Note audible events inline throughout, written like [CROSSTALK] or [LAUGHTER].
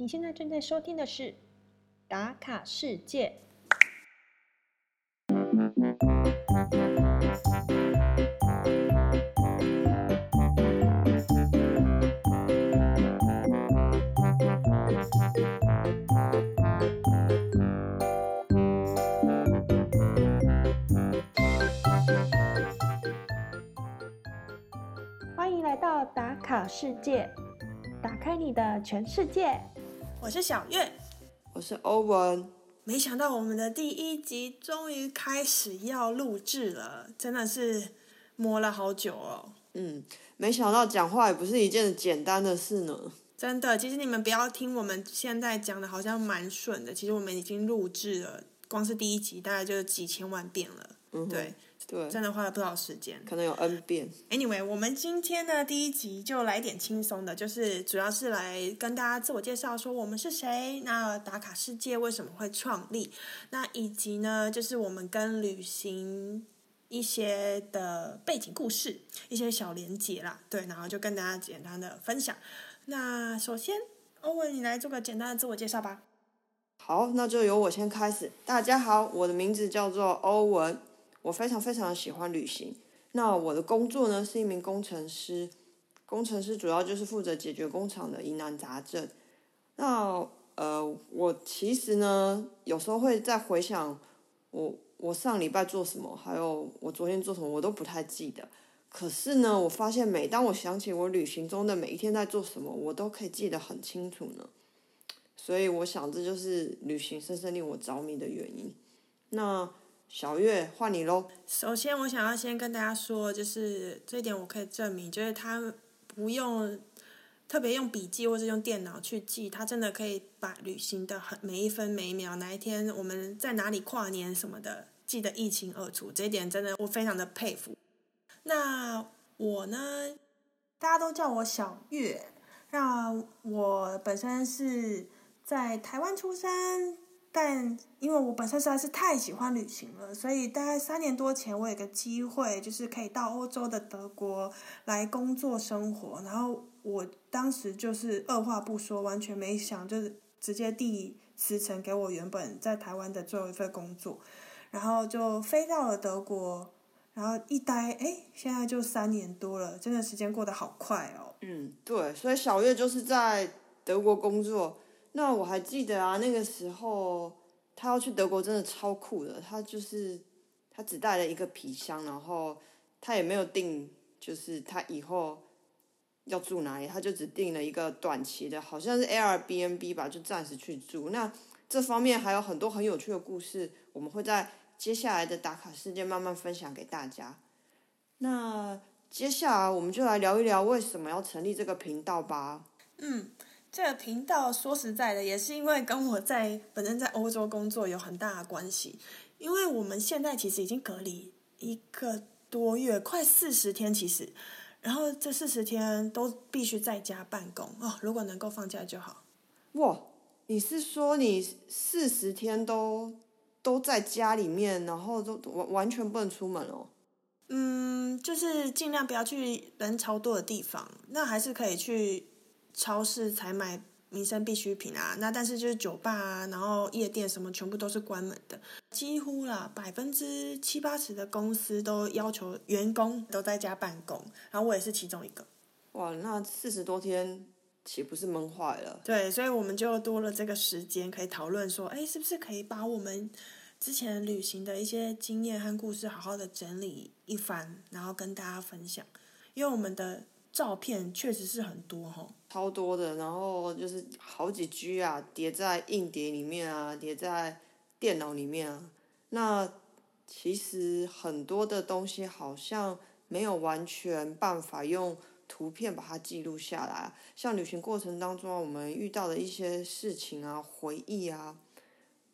你现在正在收听的是《打卡世界》。欢迎来到打卡世界，打开你的全世界。我是小月，我是欧文。没想到我们的第一集终于开始要录制了，真的是磨了好久哦。嗯，没想到讲话也不是一件简单的事呢。真的，其实你们不要听我们现在讲的好像蛮顺的，其实我们已经录制了，光是第一集大概就几千万遍了。嗯，对对，真的花了不少时间。可能有 N 遍。Anyway，我们今天呢第一集就来点轻松的，就是主要是来跟大家自我介绍，说我们是谁，那打卡世界为什么会创立，那以及呢就是我们跟旅行一些的背景故事，一些小连结啦，对，然后就跟大家简单的分享。那首先，欧文，你来做个简单的自我介绍吧。好，那就由我先开始。大家好，我的名字叫做欧文，我非常非常喜欢旅行。那我的工作呢是一名工程师，工程师主要就是负责解决工厂的疑难杂症。那呃，我其实呢有时候会在回想我我上礼拜做什么，还有我昨天做什么，我都不太记得。可是呢，我发现每当我想起我旅行中的每一天在做什么，我都可以记得很清楚呢。所以我想，这就是旅行深深令我着迷的原因。那小月换你喽。首先，我想要先跟大家说，就是这一点我可以证明，就是他不用特别用笔记或者用电脑去记，他真的可以把旅行的很每一分每一秒，哪一天我们在哪里跨年什么的记得一清二楚。这一点真的我非常的佩服。那我呢，大家都叫我小月。那我本身是在台湾出生，但因为我本身实在是太喜欢旅行了，所以大概三年多前，我有个机会，就是可以到欧洲的德国来工作生活。然后我当时就是二话不说，完全没想，就是直接递辞呈给我原本在台湾的最后一份工作，然后就飞到了德国，然后一待，哎，现在就三年多了，真的时间过得好快哦。嗯，对，所以小月就是在德国工作。那我还记得啊，那个时候他要去德国，真的超酷的。他就是他只带了一个皮箱，然后他也没有定，就是他以后要住哪里，他就只定了一个短期的，好像是 Airbnb 吧，就暂时去住。那这方面还有很多很有趣的故事，我们会在接下来的打卡事件慢慢分享给大家。那接下来我们就来聊一聊为什么要成立这个频道吧。嗯，这个频道说实在的，也是因为跟我在本身在欧洲工作有很大的关系。因为我们现在其实已经隔离一个多月，快四十天，其实，然后这四十天都必须在家办公哦。如果能够放假就好。哇，你是说你四十天都都在家里面，然后都完完全不能出门哦？嗯，就是尽量不要去人潮多的地方，那还是可以去超市才买民生必需品啊。那但是就是酒吧啊，然后夜店什么全部都是关门的，几乎啦百分之七八十的公司都要求员工都在家办公，然后我也是其中一个。哇，那四十多天岂不是闷坏了？对，所以我们就多了这个时间可以讨论说，哎，是不是可以把我们之前旅行的一些经验和故事好好的整理一番，然后跟大家分享。因为我们的照片确实是很多哈，超多的，然后就是好几 G 啊，叠在硬碟里面啊，叠在电脑里面啊。那其实很多的东西好像没有完全办法用图片把它记录下来。像旅行过程当中我们遇到的一些事情啊、回忆啊，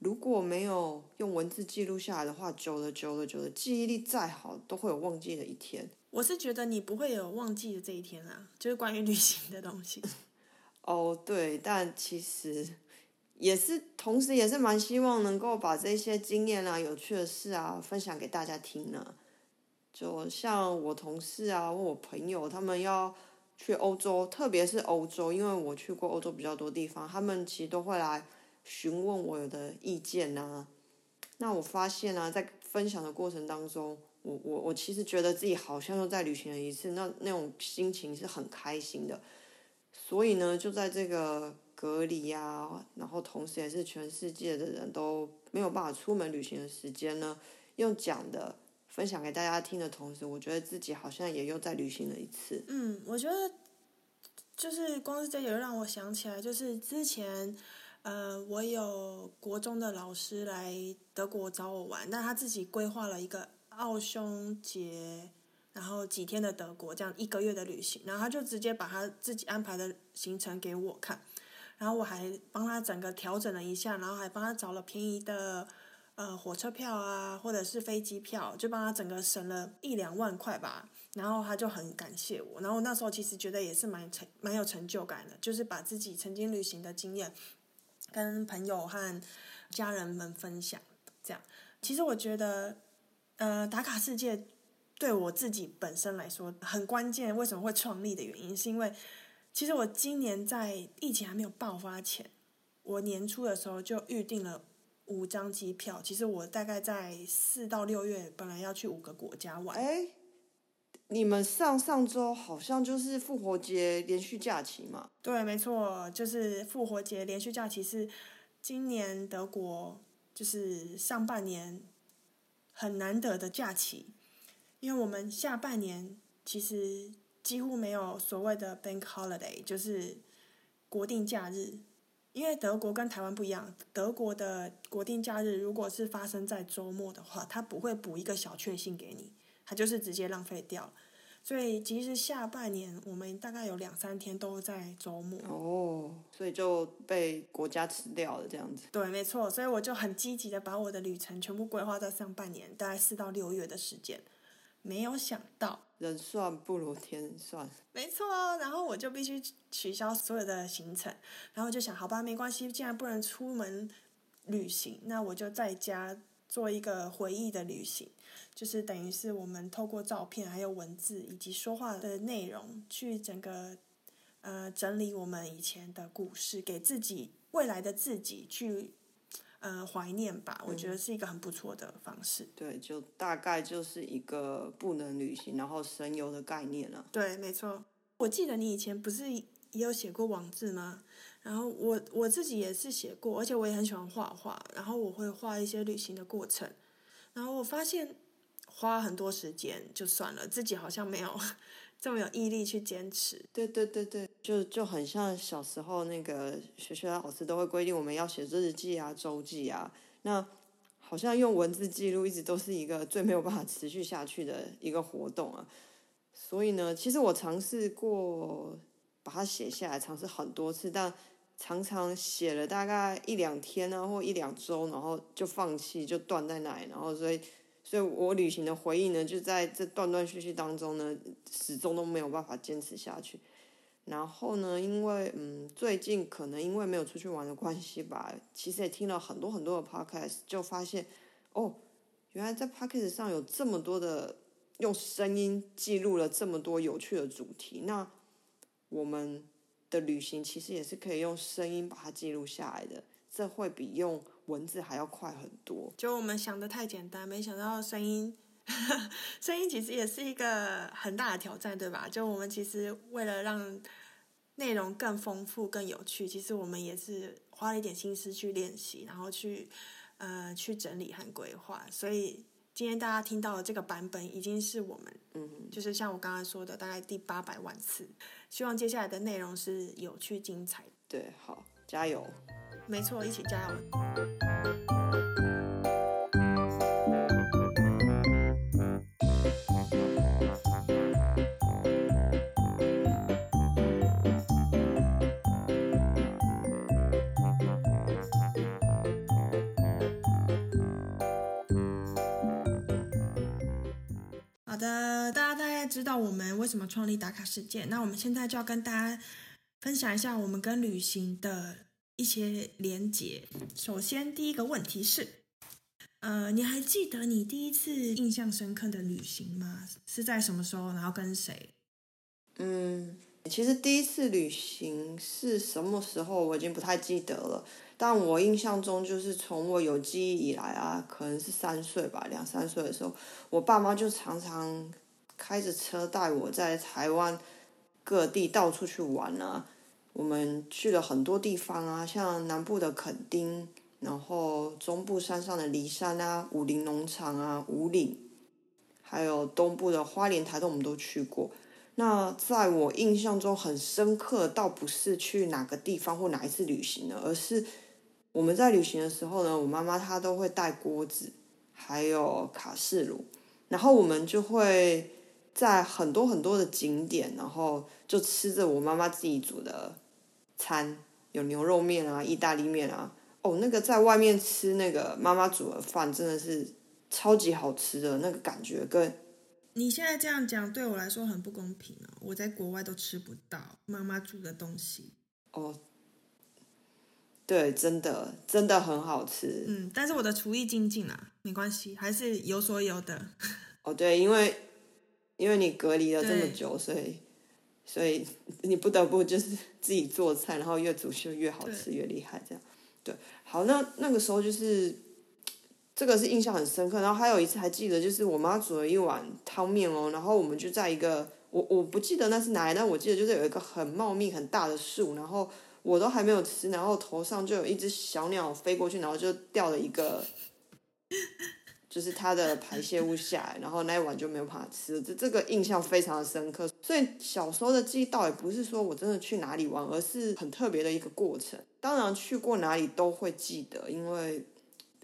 如果没有用文字记录下来的话，久了久了久了，记忆力再好都会有忘记的一天。我是觉得你不会有忘记的这一天啊，就是关于旅行的东西。哦，对，但其实也是，同时也是蛮希望能够把这些经验啊、有趣的事啊分享给大家听呢。就像我同事啊，问我朋友，他们要去欧洲，特别是欧洲，因为我去过欧洲比较多地方，他们其实都会来询问我的意见呐、那我发现啊，在分享的过程当中，我我我其实觉得自己好像又在旅行了一次，那那种心情是很开心的。所以呢，就在这个隔离啊，然后同时也是全世界的人都没有办法出门旅行的时间呢，用讲的分享给大家听的同时，我觉得自己好像也又在旅行了一次。嗯，我觉得就是光是这也让我想起来，就是之前呃，我有国中的老师来德国找我玩，但他自己规划了一个奥匈节，然后几天的德国这样一个月的旅行，然后他就直接把他自己安排的行程给我看，然后我还帮他整个调整了一下，然后还帮他找了便宜的。呃，火车票啊，或者是飞机票，就帮他整个省了一两万块吧。然后他就很感谢我，然后那时候其实觉得也是蛮成蛮有成就感的，就是把自己曾经旅行的经验跟朋友和家人们分享。这样，其实我觉得，呃，打卡世界对我自己本身来说很关键。为什么会创立的原因，是因为其实我今年在疫情还没有爆发前，我年初的时候就预定了。五张机票，其实我大概在四到六月本来要去五个国家玩。哎，你们上上周好像就是复活节连续假期嘛？对，没错，就是复活节连续假期是今年德国就是上半年很难得的假期，因为我们下半年其实几乎没有所谓的 bank holiday，就是国定假日。因为德国跟台湾不一样，德国的国定假日如果是发生在周末的话，它不会补一个小确幸给你，它就是直接浪费掉。所以其实下半年我们大概有两三天都在周末。哦，所以就被国家吃掉了这样子。对，没错，所以我就很积极的把我的旅程全部规划在上半年，大概四到六月的时间。没有想到，人算不如天算。没错，然后我就必须取消所有的行程，然后就想，好吧，没关系，既然不能出门旅行，那我就在家做一个回忆的旅行，就是等于是我们透过照片、还有文字以及说话的内容，去整个呃整理我们以前的故事，给自己未来的自己去。呃，怀念吧，我觉得是一个很不错的方式。对，就大概就是一个不能旅行，然后神游的概念了。对，没错。我记得你以前不是也有写过网志吗？然后我我自己也是写过，而且我也很喜欢画画，然后我会画一些旅行的过程。然后我发现花很多时间就算了，自己好像没有这么有毅力去坚持。对对对对，就就很像小时候那个学校老师都会规定我们要写日记啊、周记啊，那好像用文字记录一直都是一个最没有办法持续下去的一个活动啊。所以呢，其实我尝试过把它写下来，尝试很多次，但常常写了大概一两天啊，或一两周，然后就放弃，就断在那里，然后所以。所以我旅行的回忆呢，就在这断断续续当中呢，始终都没有办法坚持下去。然后呢，因为嗯，最近可能因为没有出去玩的关系吧，其实也听了很多很多的 podcast，就发现哦，原来在 podcast 上有这么多的用声音记录了这么多有趣的主题。那我们的旅行其实也是可以用声音把它记录下来的，这会比用文字还要快很多。就我们想的太简单，没想到声音，[LAUGHS] 声音其实也是一个很大的挑战，对吧？就我们其实为了让内容更丰富、更有趣，其实我们也是花了一点心思去练习，然后去呃去整理和规划。所以今天大家听到的这个版本，已经是我们嗯，就是像我刚刚说的，大概第八百万次。希望接下来的内容是有趣精彩。对，好，加油！没错，一起加油！家大概知道我们为什么创立打卡世界。那我们现在就要跟大家分享一下我们跟旅行的一些连结。首先，第一个问题是，呃，你还记得你第一次印象深刻的旅行吗？是在什么时候？然后跟谁？嗯，其实第一次旅行是什么时候，我已经不太记得了。但我印象中，就是从我有记忆以来啊，可能是三岁吧，两三岁的时候，我爸妈就常常开着车带我在台湾各地到处去玩啊。我们去了很多地方啊，像南部的垦丁，然后中部山上的梨山啊、武林农场啊、五岭，还有东部的花莲、台东，我们都去过。那在我印象中很深刻，倒不是去哪个地方或哪一次旅行呢，而是。我们在旅行的时候呢，我妈妈她都会带锅子，还有卡式炉，然后我们就会在很多很多的景点，然后就吃着我妈妈自己煮的餐，有牛肉面啊、意大利面啊。哦，那个在外面吃那个妈妈煮的饭，真的是超级好吃的，那个感觉跟你现在这样讲对我来说很不公平哦，我在国外都吃不到妈妈煮的东西。哦。对，真的真的很好吃。嗯，但是我的厨艺精进啊，没关系，还是有所有的。[LAUGHS] 哦，对，因为因为你隔离了这么久，所以所以你不得不就是 [LAUGHS] 自己做菜，然后越煮就越好吃，越厉害这样。对，好，那那个时候就是这个是印象很深刻。然后还有一次还记得，就是我妈煮了一碗汤面哦，然后我们就在一个我我不记得那是哪里，但我记得就是有一个很茂密很大的树，然后。我都还没有吃，然后头上就有一只小鸟飞过去，然后就掉了一个，就是它的排泄物下来，然后那一碗就没有办法吃了，这这个印象非常的深刻。所以小时候的记忆倒也不是说我真的去哪里玩，而是很特别的一个过程。当然去过哪里都会记得，因为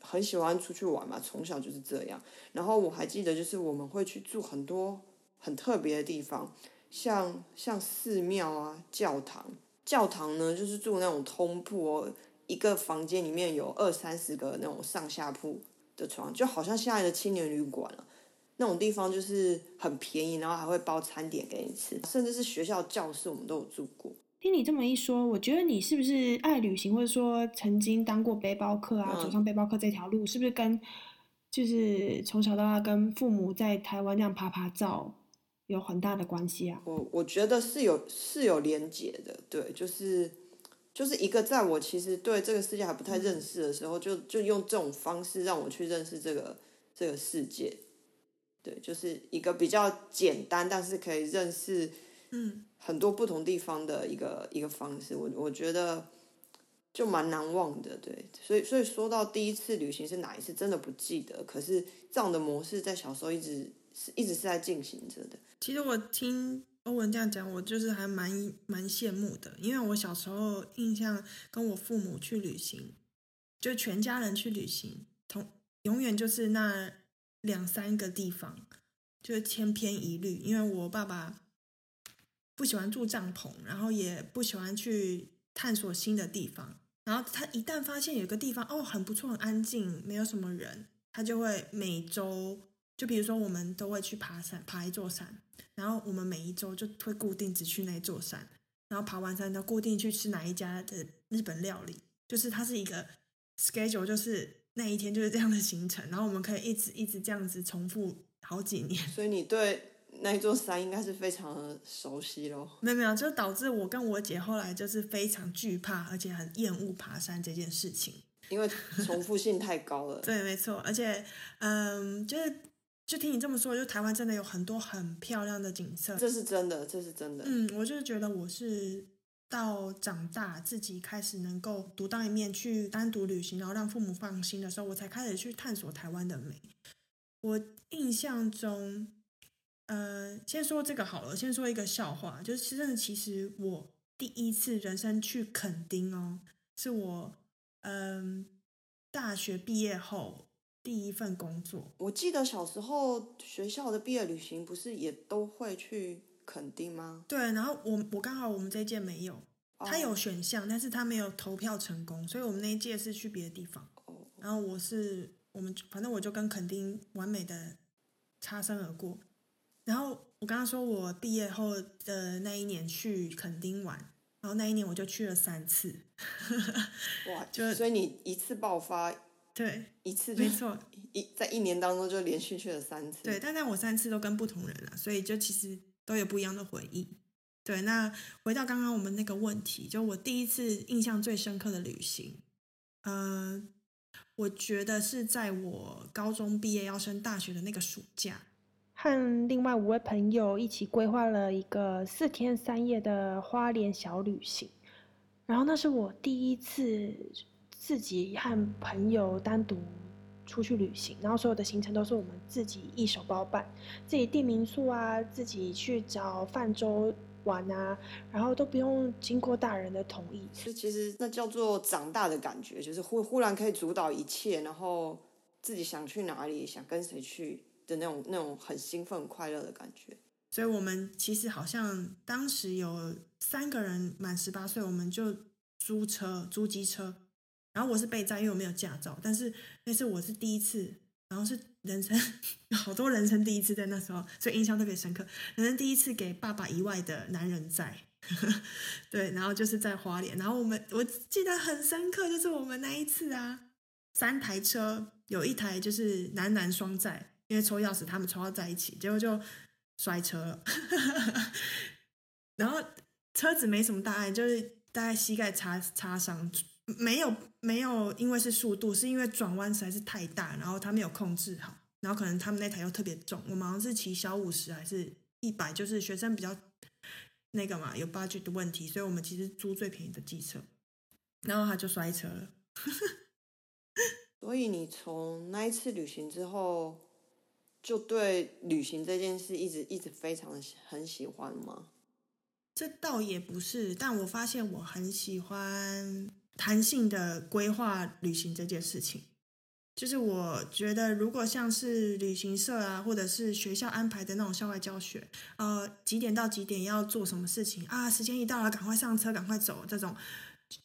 很喜欢出去玩嘛，从小就是这样。然后我还记得，就是我们会去住很多很特别的地方，像像寺庙啊、教堂。教堂呢，就是住那种通铺哦，一个房间里面有二三十个那种上下铺的床，就好像现在的青年旅馆了。那种地方就是很便宜，然后还会包餐点给你吃，甚至是学校教室我们都有住过。听你这么一说，我觉得你是不是爱旅行，或者说曾经当过背包客啊，走上背包客这条路，是不是跟就是从小到大跟父母在台湾这样爬爬照？有很大的关系啊！我我觉得是有是有连结的，对，就是就是一个在我其实对这个世界还不太认识的时候，就就用这种方式让我去认识这个这个世界，对，就是一个比较简单，但是可以认识嗯很多不同地方的一个一个方式，我我觉得就蛮难忘的，对，所以所以说到第一次旅行是哪一次，真的不记得，可是这样的模式在小时候一直。是一直是在进行着的。其实我听欧文这样讲，我就是还蛮蛮羡慕的，因为我小时候印象跟我父母去旅行，就全家人去旅行，同永远就是那两三个地方，就是千篇一律。因为我爸爸不喜欢住帐篷，然后也不喜欢去探索新的地方。然后他一旦发现有个地方哦很不错，很安静，没有什么人，他就会每周。就比如说，我们都会去爬山，爬一座山，然后我们每一周就会固定只去那座山，然后爬完山，就固定去吃哪一家的日本料理，就是它是一个 schedule，就是那一天就是这样的行程，然后我们可以一直一直这样子重复好几年。[LAUGHS] 所以你对那一座山应该是非常的熟悉咯。没有没有，就导致我跟我姐后来就是非常惧怕，而且很厌恶爬山这件事情，因为重复性太高了。[LAUGHS] 对，没错，而且嗯，就是。就听你这么说，就台湾真的有很多很漂亮的景色，这是真的，这是真的。嗯，我就是觉得我是到长大自己开始能够独当一面去单独旅行，然后让父母放心的时候，我才开始去探索台湾的美。我印象中，呃，先说这个好了，先说一个笑话，就是真的，其实我第一次人生去垦丁哦，是我嗯大学毕业后。第一份工作，我记得小时候学校的毕业旅行不是也都会去垦丁吗？对，然后我我刚好我们这一届没有，他有选项，但是他没有投票成功，所以我们那一届是去别的地方。哦，然后我是我们反正我就跟垦丁完美的擦身而过。然后我刚刚说我毕业后的那一年去垦丁玩，然后那一年我就去了三次。[LAUGHS] 哇，就所以你一次爆发。对，[LAUGHS] 一次没错，一在一年当中就连续去了三次。对，但但我三次都跟不同人了，所以就其实都有不一样的回忆。对，那回到刚刚我们那个问题，就我第一次印象最深刻的旅行，呃，我觉得是在我高中毕业要升大学的那个暑假，和另外五位朋友一起规划了一个四天三夜的花莲小旅行。然后那是我第一次自己和朋友单独出去旅行，然后所有的行程都是我们自己一手包办，自己订民宿啊，自己去找泛舟。玩啊，然后都不用经过大人的同意，就其实那叫做长大的感觉，就是忽忽然可以主导一切，然后自己想去哪里，想跟谁去的那种那种很兴奋快乐的感觉。所以我们其实好像当时有三个人满十八岁，我们就租车租机车，然后我是备载，因为我没有驾照，但是那是我是第一次。然后是人生 [LAUGHS] 好多人生第一次在那时候，所以印象特别深刻。人生第一次给爸爸以外的男人在，[LAUGHS] 对，然后就是在花莲。然后我们我记得很深刻，就是我们那一次啊，三台车有一台就是男男双载，因为抽钥匙他们抽到在一起，结果就摔车了。[LAUGHS] 然后车子没什么大碍，就是大概膝盖擦擦伤。没有没有，因为是速度，是因为转弯实在是太大，然后他没有控制好，然后可能他们那台又特别重，我们好像是骑小五十还是一百，就是学生比较那个嘛，有 budget 的问题，所以我们其实租最便宜的机车，然后他就摔车了。[LAUGHS] 所以你从那一次旅行之后，就对旅行这件事一直一直非常的很喜欢吗？这倒也不是，但我发现我很喜欢。弹性的规划旅行这件事情，就是我觉得，如果像是旅行社啊，或者是学校安排的那种校外教学，呃，几点到几点要做什么事情啊？时间一到了，赶快上车，赶快走，这种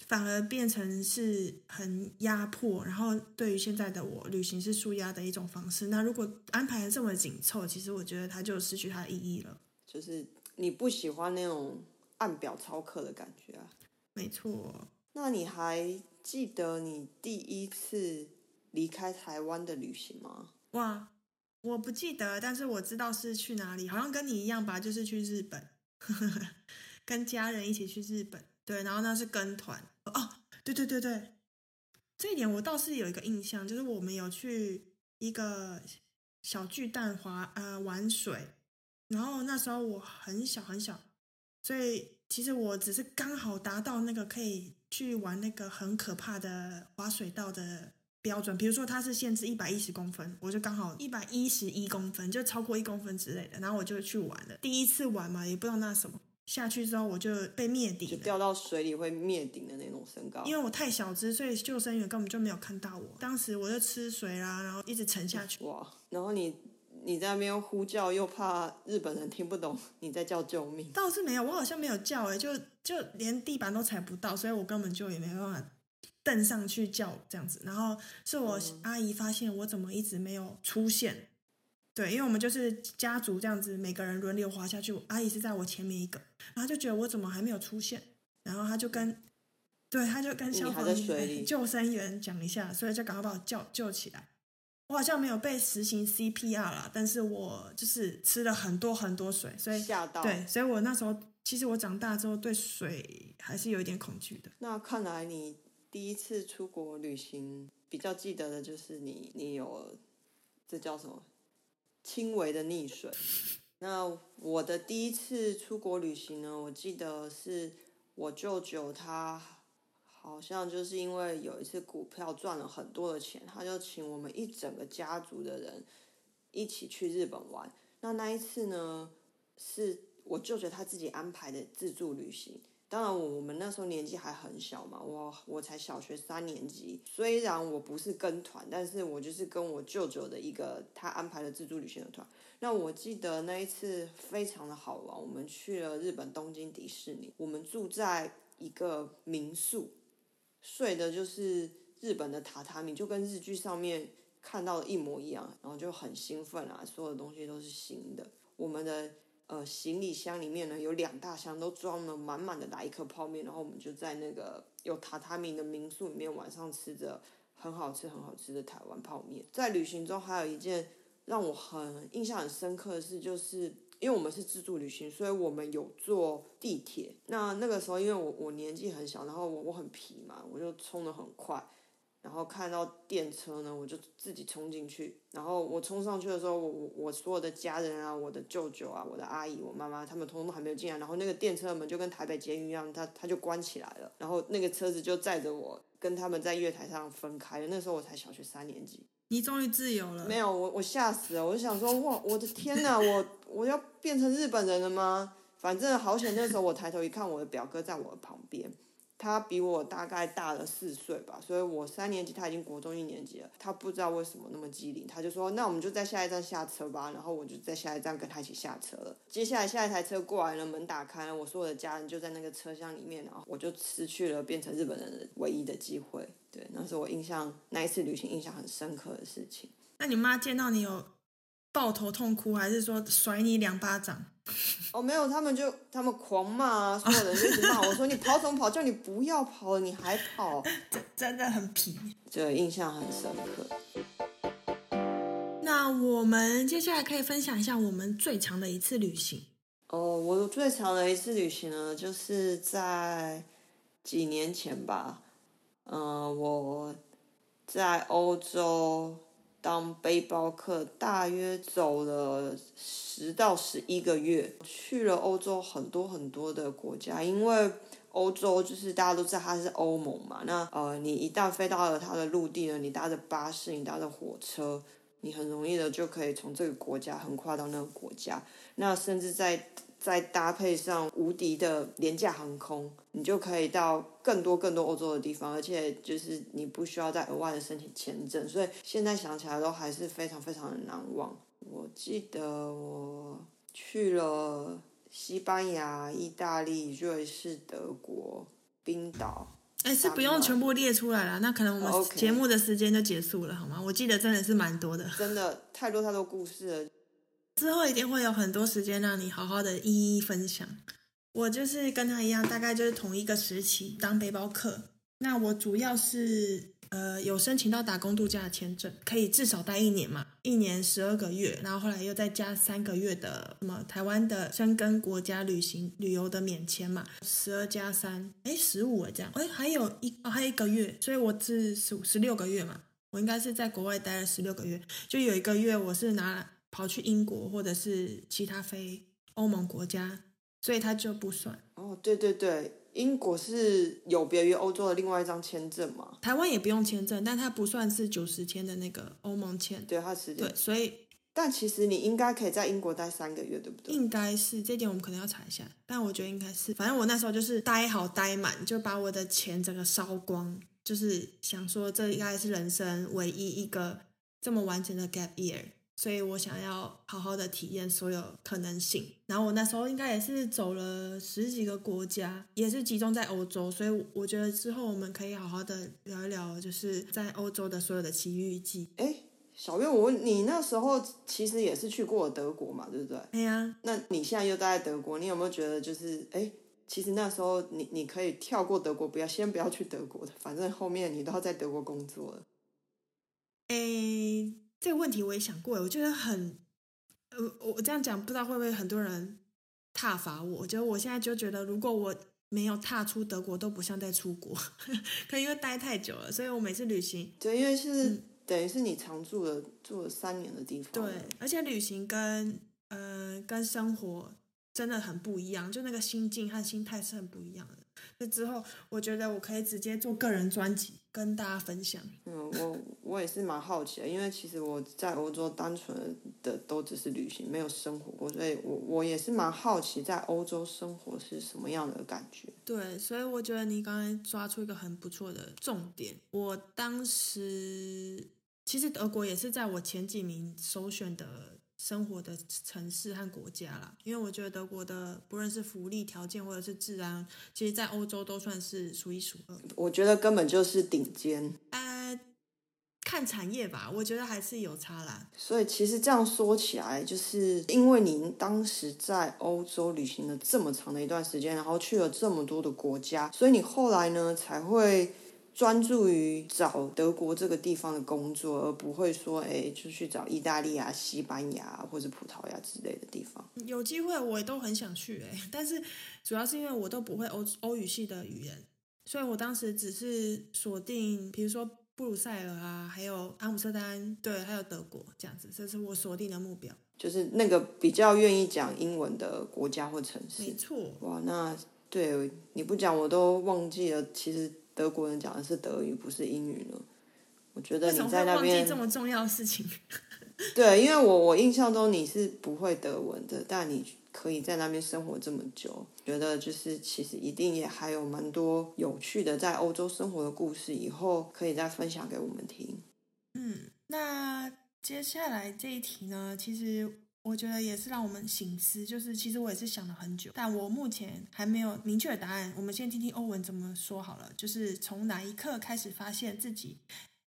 反而变成是很压迫。然后对于现在的我，旅行是舒压的一种方式。那如果安排的这么紧凑，其实我觉得它就失去它的意义了。就是你不喜欢那种按表操课的感觉啊？没错。那你还记得你第一次离开台湾的旅行吗？哇，我不记得，但是我知道是去哪里，好像跟你一样吧，就是去日本，[LAUGHS] 跟家人一起去日本。对，然后那是跟团。哦，对对对对，这一点我倒是有一个印象，就是我们有去一个小巨蛋滑呃玩水，然后那时候我很小很小，所以其实我只是刚好达到那个可以。去玩那个很可怕的滑水道的标准，比如说它是限制一百一十公分，我就刚好一百一十一公分，就超过一公分之类的，然后我就去玩了。第一次玩嘛，也不知道那什么，下去之后我就被灭顶，就掉到水里会灭顶的那种身高。因为我太小只，所以救生员根本就没有看到我。当时我就吃水啦，然后一直沉下去。哇！然后你。你在那边呼叫，又怕日本人听不懂你在叫救命。倒是没有，我好像没有叫哎，就就连地板都踩不到，所以我根本就也没办法蹬上去叫这样子。然后是我阿姨发现我怎么一直没有出现，对，因为我们就是家族这样子，每个人轮流滑下去。阿姨是在我前面一个，然后就觉得我怎么还没有出现，然后他就跟，对，他就跟消防救生员讲一下，所以就赶快把我叫救起来。我好像没有被实行 CPR 啦，但是我就是吃了很多很多水，所以吓到。对，所以我那时候其实我长大之后对水还是有一点恐惧的。那看来你第一次出国旅行比较记得的就是你，你有这叫什么轻微的溺水。那我的第一次出国旅行呢，我记得是我舅舅他。好像就是因为有一次股票赚了很多的钱，他就请我们一整个家族的人一起去日本玩。那那一次呢，是我舅舅他自己安排的自助旅行。当然，我们那时候年纪还很小嘛，我我才小学三年级。虽然我不是跟团，但是我就是跟我舅舅的一个他安排的自助旅行的团。那我记得那一次非常的好玩，我们去了日本东京迪士尼，我们住在一个民宿。睡的就是日本的榻榻米，就跟日剧上面看到的一模一样，然后就很兴奋啊，所有东西都是新的。我们的呃行李箱里面呢有两大箱都装了满满的来客泡面，然后我们就在那个有榻榻米的民宿里面晚上吃着很好吃很好吃的台湾泡面。在旅行中还有一件让我很印象很深刻的事，就是因为我们是自助旅行，所以我们有坐地铁。那那个时候，因为我我年纪很小，然后我我很皮嘛，我就冲的很快。然后看到电车呢，我就自己冲进去。然后我冲上去的时候，我我我所有的家人啊，我的舅舅啊，我的阿姨、我妈妈，他们通通还没有进来。然后那个电车门就跟台北捷运一样，它它就关起来了。然后那个车子就载着我跟他们在月台上分开了。那时候我才小学三年级。你终于自由了。没有，我我吓死了，我就想说，哇，我的天哪，我我要变成日本人了吗？反正好险，那时候我抬头一看，我的表哥在我的旁边。他比我大概大了四岁吧，所以我三年级，他已经国中一年级了。他不知道为什么那么机灵，他就说：“那我们就在下一站下车吧。”然后我就在下一站跟他一起下车了。接下来下一台车过来了，门打开了，我所有的家人就在那个车厢里面，然后我就失去了变成日本人的唯一的机会。对，那是我印象那一次旅行印象很深刻的事情。那你妈见到你有抱头痛哭，还是说甩你两巴掌？[LAUGHS] 哦，没有，他们就他们狂骂啊，所有人就一直骂我说：“你跑什么跑？叫你不要跑了，你还跑。[LAUGHS] ”真真的很皮，这印象很深刻。那我们接下来可以分享一下我们最长的一次旅行。哦，我最长的一次旅行呢，就是在几年前吧。嗯，我在欧洲。当背包客大约走了十到十一个月，去了欧洲很多很多的国家，因为欧洲就是大家都知道它是欧盟嘛。那呃，你一旦飞到了它的陆地呢，你搭着巴士，你搭着火车，你很容易的就可以从这个国家横跨到那个国家。那甚至在再搭配上无敌的廉价航空，你就可以到更多更多欧洲的地方，而且就是你不需要再额外的申请签证，所以现在想起来都还是非常非常的难忘。我记得我去了西班牙、意大利、瑞士、德国、冰岛。哎，是不用全部列出来了，那可能我们节目的时间就结束了，好吗？我记得真的是蛮多的，真的太多太多故事了。之后一定会有很多时间让你好好的一一分享。我就是跟他一样，大概就是同一个时期当背包客。那我主要是呃有申请到打工度假的签证，可以至少待一年嘛，一年十二个月。然后后来又再加三个月的什么台湾的深根国家旅行旅游的免签嘛，十二加三，哎十五这样，哎还有一还有一个月，所以我是十十六个月嘛。我应该是在国外待了十六个月，就有一个月我是拿。跑去英国或者是其他非欧盟国家，所以它就不算。哦，对对对，英国是有别于欧洲的另外一张签证嘛？台湾也不用签证，但它不算是九十天的那个欧盟签。对，它是。对，所以。但其实你应该可以在英国待三个月，对不对？应该是，这点我们可能要查一下。但我觉得应该是，反正我那时候就是待好待满，就把我的钱整个烧光，就是想说这应该是人生唯一一个这么完整的 gap year。所以我想要好好的体验所有可能性，然后我那时候应该也是走了十几个国家，也是集中在欧洲，所以我觉得之后我们可以好好的聊一聊，就是在欧洲的所有的奇遇记。哎，小月，我问你，那时候其实也是去过德国嘛，对不对？对呀。那你现在又待在德国，你有没有觉得就是，哎，其实那时候你你可以跳过德国，不要先不要去德国的，反正后面你都要在德国工作了。哎。这个问题我也想过，我觉得很，呃，我这样讲不知道会不会很多人挞伐我。我觉得我现在就觉得，如果我没有踏出德国，都不像在出国，[LAUGHS] 可能因为待太久了，所以我每次旅行，对，因为是等于是你常住了住了三年的地方，对，而且旅行跟呃跟生活真的很不一样，就那个心境和心态是很不一样的。那之后，我觉得我可以直接做个人专辑跟大家分享。嗯，我我也是蛮好奇的，因为其实我在欧洲单纯的都只是旅行，没有生活过，所以我我也是蛮好奇在欧洲生活是什么样的感觉。对，所以我觉得你刚才抓出一个很不错的重点。我当时其实德国也是在我前几名首选的。生活的城市和国家啦，因为我觉得德国的不论是福利条件或者是治安，其实在欧洲都算是数一数二。我觉得根本就是顶尖。呃，看产业吧，我觉得还是有差啦。所以其实这样说起来，就是因为您当时在欧洲旅行了这么长的一段时间，然后去了这么多的国家，所以你后来呢才会专注于找德国这个地方的工作，而不会说，哎，就去找意大利啊、西班牙或者葡萄牙之类的地方。有机会我也都很想去哎，但是主要是因为我都不会欧欧语系的语言，所以我当时只是锁定，比如说布鲁塞尔啊，还有阿姆斯特丹，对，还有德国这样子，这是我锁定的目标。就是那个比较愿意讲英文的国家或城市。没错。哇，那对你不讲我都忘记了，其实。德国人讲的是德语，不是英语呢。我觉得你在那边这么重要的事情。[LAUGHS] 对，因为我我印象中你是不会德文的，但你可以在那边生活这么久，觉得就是其实一定也还有蛮多有趣的在欧洲生活的故事，以后可以再分享给我们听。嗯，那接下来这一题呢，其实。我觉得也是让我们醒思，就是其实我也是想了很久，但我目前还没有明确的答案。我们先听听欧文怎么说好了，就是从哪一刻开始发现自己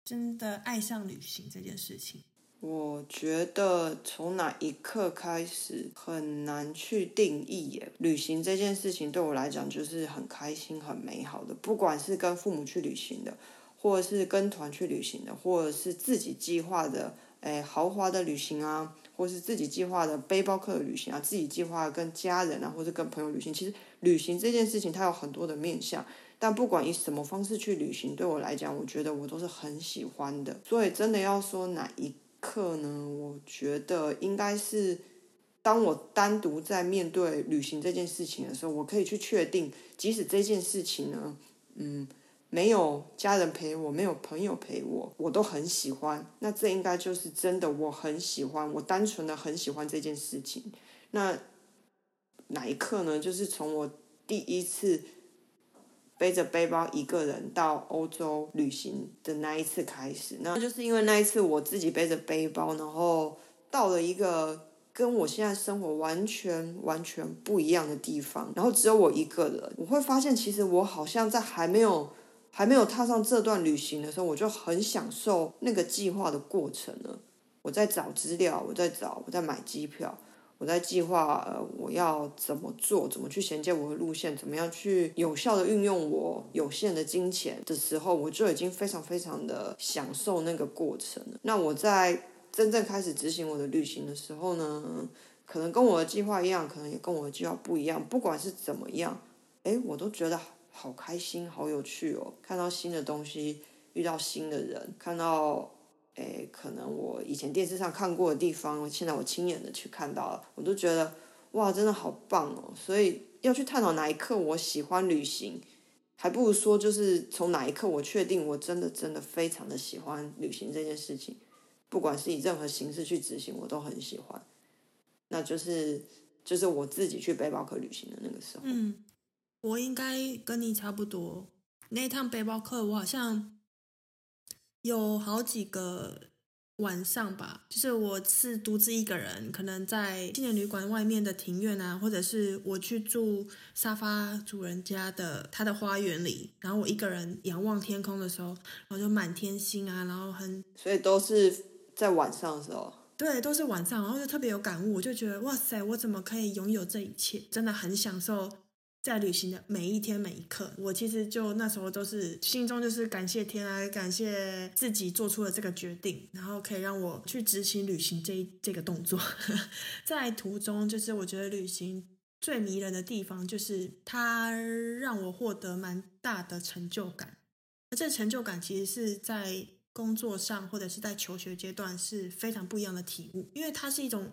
真的爱上旅行这件事情？我觉得从哪一刻开始很难去定义耶。旅行这件事情对我来讲就是很开心、很美好的，不管是跟父母去旅行的，或者是跟团去旅行的，或者是自己计划的，哎，豪华的旅行啊。或是自己计划的背包客的旅行啊，自己计划跟家人啊，或者跟朋友旅行，其实旅行这件事情它有很多的面向。但不管以什么方式去旅行，对我来讲，我觉得我都是很喜欢的。所以真的要说哪一刻呢？我觉得应该是当我单独在面对旅行这件事情的时候，我可以去确定，即使这件事情呢，嗯。没有家人陪我，没有朋友陪我，我都很喜欢。那这应该就是真的，我很喜欢，我单纯的很喜欢这件事情。那哪一刻呢？就是从我第一次背着背包一个人到欧洲旅行的那一次开始。那就是因为那一次我自己背着背包，然后到了一个跟我现在生活完全完全不一样的地方，然后只有我一个人，我会发现其实我好像在还没有。还没有踏上这段旅行的时候，我就很享受那个计划的过程了。我在找资料，我在找，我在买机票，我在计划呃我要怎么做，怎么去衔接我的路线，怎么样去有效的运用我有限的金钱的时候，我就已经非常非常的享受那个过程了。那我在真正开始执行我的旅行的时候呢，可能跟我的计划一样，可能也跟我的计划不一样。不管是怎么样，诶，我都觉得。好开心，好有趣哦！看到新的东西，遇到新的人，看到，诶，可能我以前电视上看过的地方，现在我亲眼的去看到了，我都觉得，哇，真的好棒哦！所以要去探讨哪一刻我喜欢旅行，还不如说就是从哪一刻我确定我真的真的非常的喜欢旅行这件事情，不管是以任何形式去执行，我都很喜欢。那就是就是我自己去背包客旅行的那个时候。我应该跟你差不多，那一趟背包客我好像有好几个晚上吧，就是我是独自一个人，可能在青年旅馆外面的庭院啊，或者是我去住沙发主人家的他的花园里，然后我一个人仰望天空的时候，然后就满天星啊，然后很，所以都是在晚上的时候，对，都是晚上，然后就特别有感悟，我就觉得哇塞，我怎么可以拥有这一切，真的很享受。在旅行的每一天每一刻，我其实就那时候都是心中就是感谢天啊，感谢自己做出了这个决定，然后可以让我去执行旅行这这个动作。[LAUGHS] 在途中，就是我觉得旅行最迷人的地方，就是它让我获得蛮大的成就感。而这成就感其实是在工作上或者是在求学阶段是非常不一样的体悟，因为它是一种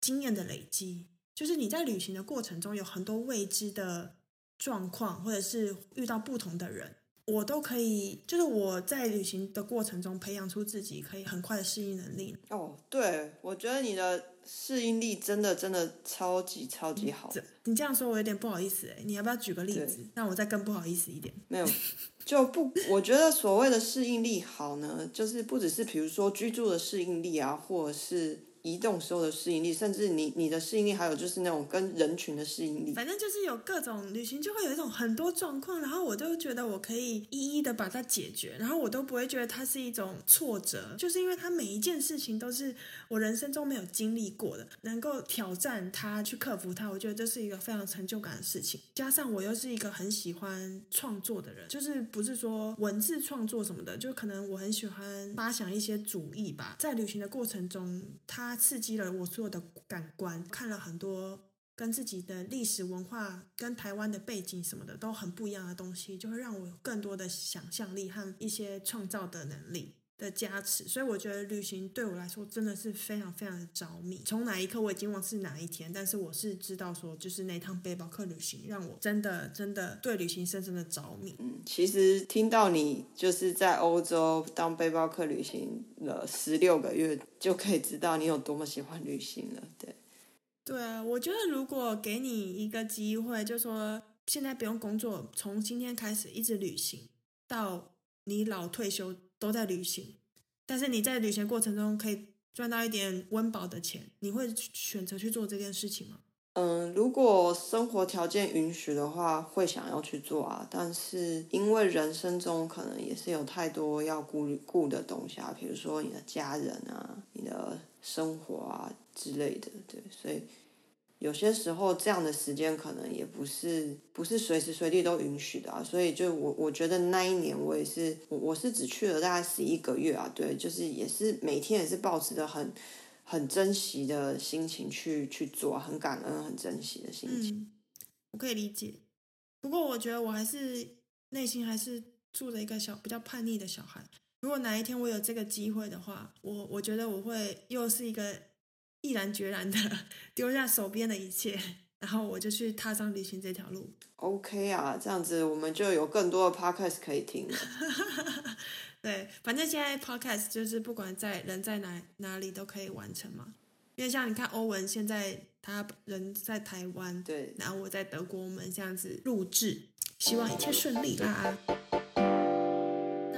经验的累积。就是你在旅行的过程中有很多未知的状况，或者是遇到不同的人，我都可以。就是我在旅行的过程中培养出自己可以很快的适应能力。哦，对，我觉得你的适应力真的真的超级超级好。你这样说，我有点不好意思哎。你要不要举个例子，让我再更不好意思一点？没有，[LAUGHS] 就不，我觉得所谓的适应力好呢，就是不只是比如说居住的适应力啊，或者是。移动时候的适应力，甚至你你的适应力，还有就是那种跟人群的适应力。反正就是有各种旅行，就会有一种很多状况，然后我都觉得我可以一一的把它解决，然后我都不会觉得它是一种挫折，就是因为它每一件事情都是我人生中没有经历过的，能够挑战它去克服它，我觉得这是一个非常成就感的事情。加上我又是一个很喜欢创作的人，就是不是说文字创作什么的，就可能我很喜欢发想一些主意吧。在旅行的过程中，它刺激了我所有的感官，看了很多跟自己的历史文化、跟台湾的背景什么的都很不一样的东西，就会让我有更多的想象力和一些创造的能力。的加持，所以我觉得旅行对我来说真的是非常非常的着迷。从哪一刻我已经忘是哪一天，但是我是知道说，就是那趟背包客旅行让我真的真的对旅行深深的着迷。嗯，其实听到你就是在欧洲当背包客旅行了十六个月，就可以知道你有多么喜欢旅行了。对，对啊，我觉得如果给你一个机会，就说现在不用工作，从今天开始一直旅行到你老退休。都在旅行，但是你在旅行过程中可以赚到一点温饱的钱，你会选择去做这件事情吗？嗯，如果生活条件允许的话，会想要去做啊。但是因为人生中可能也是有太多要顾顾的东西啊，比如说你的家人啊、你的生活啊之类的，对，所以。有些时候，这样的时间可能也不是不是随时随地都允许的啊，所以就我我觉得那一年我也是我我是只去了大概十一个月啊，对，就是也是每天也是保持着很很珍惜的心情去去做，很感恩、很珍惜的心情。嗯，我可以理解，不过我觉得我还是内心还是住着一个小比较叛逆的小孩。如果哪一天我有这个机会的话，我我觉得我会又是一个。毅然决然的 [LAUGHS] 丢下手边的一切，[LAUGHS] 然后我就去踏上旅行这条路。OK 啊，这样子我们就有更多的 podcast 可以听了。[LAUGHS] 对，反正现在 podcast 就是不管在人在哪哪里都可以完成嘛。因为像你看欧文现在他人在台湾，对，然后我在德国，我们这样子录制，希望一切顺利啦。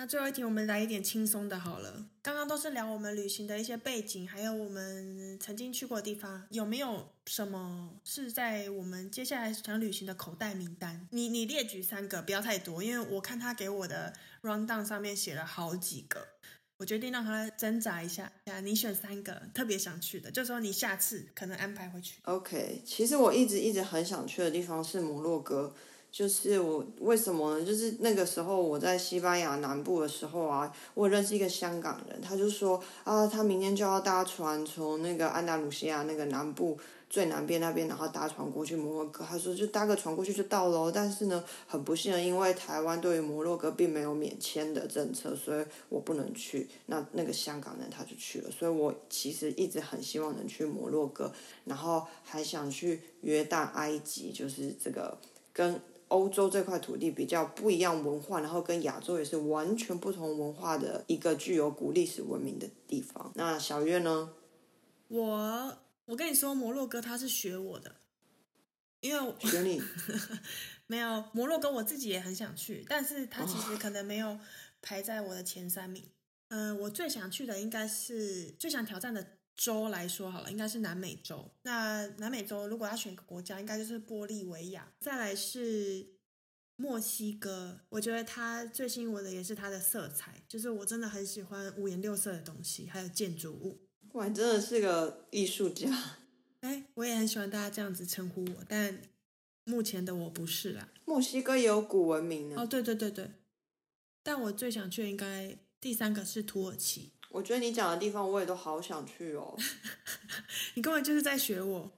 最后一题，我们来一点轻松的好了。刚刚都是聊我们旅行的一些背景，还有我们曾经去过的地方。有没有什么是在我们接下来想旅行的口袋名单？你你列举三个，不要太多，因为我看他给我的 rundown 上面写了好几个。我决定让他挣扎一下，你选三个特别想去的，就说你下次可能安排回去。OK，其实我一直一直很想去的地方是摩洛哥。就是我为什么呢？就是那个时候我在西班牙南部的时候啊，我认识一个香港人，他就说啊，他明天就要搭船从那个安达卢西亚那个南部最南边那边，然后搭船过去摩洛哥。他说就搭个船过去就到了，但是呢，很不幸的，因为台湾对于摩洛哥并没有免签的政策，所以我不能去。那那个香港人他就去了，所以我其实一直很希望能去摩洛哥，然后还想去约旦、埃及，就是这个跟。欧洲这块土地比较不一样文化，然后跟亚洲也是完全不同文化的一个具有古历史文明的地方。那小月呢？我我跟你说，摩洛哥他是学我的，因为学你 [LAUGHS] 没有摩洛哥，我自己也很想去，但是他其实可能没有排在我的前三名。嗯，我最想去的应该是最想挑战的。州来说好了，应该是南美洲。那南美洲如果要选一个国家，应该就是玻利维亚。再来是墨西哥，我觉得它最吸引我的也是它的色彩，就是我真的很喜欢五颜六色的东西，还有建筑物。哇，真的是个艺术家。哎，我也很喜欢大家这样子称呼我，但目前的我不是啦。墨西哥也有古文明呢。哦，对对对对。但我最想去的应该第三个是土耳其。我觉得你讲的地方我也都好想去哦。[LAUGHS] 你根本就是在学我。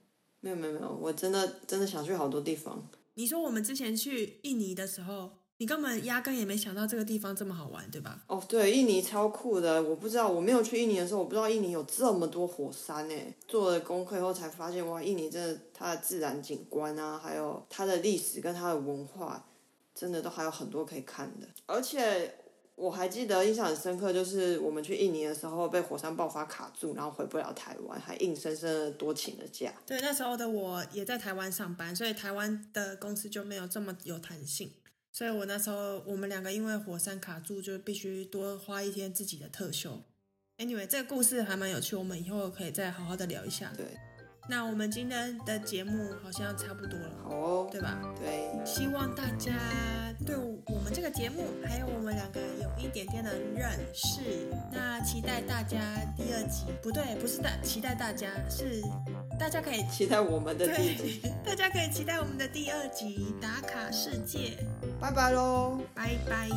没有没有没有，我真的真的想去好多地方。你说我们之前去印尼的时候，你根本压根也没想到这个地方这么好玩，对吧？哦，对，印尼超酷的。我不知道，我没有去印尼的时候，我不知道印尼有这么多火山诶。做了功课以后才发现，哇，印尼真的它的自然景观啊，还有它的历史跟它的文化，真的都还有很多可以看的，而且。我还记得印象很深刻，就是我们去印尼的时候被火山爆发卡住，然后回不了台湾，还硬生生的多请了假。对，那时候的我也在台湾上班，所以台湾的公司就没有这么有弹性，所以我那时候我们两个因为火山卡住，就必须多花一天自己的特休。Anyway，这个故事还蛮有趣，我们以后可以再好好的聊一下。对，那我们今天的节目好像差不多了，好哦，对吧？对，希望大家对我们这个节目，还有我们两个有一点点的认识。那期待大家第二集，不对，不是大期待大家，是大家可以期待我们的第一集，对，[LAUGHS] 大家可以期待我们的第二集打卡世界。拜拜喽。拜拜。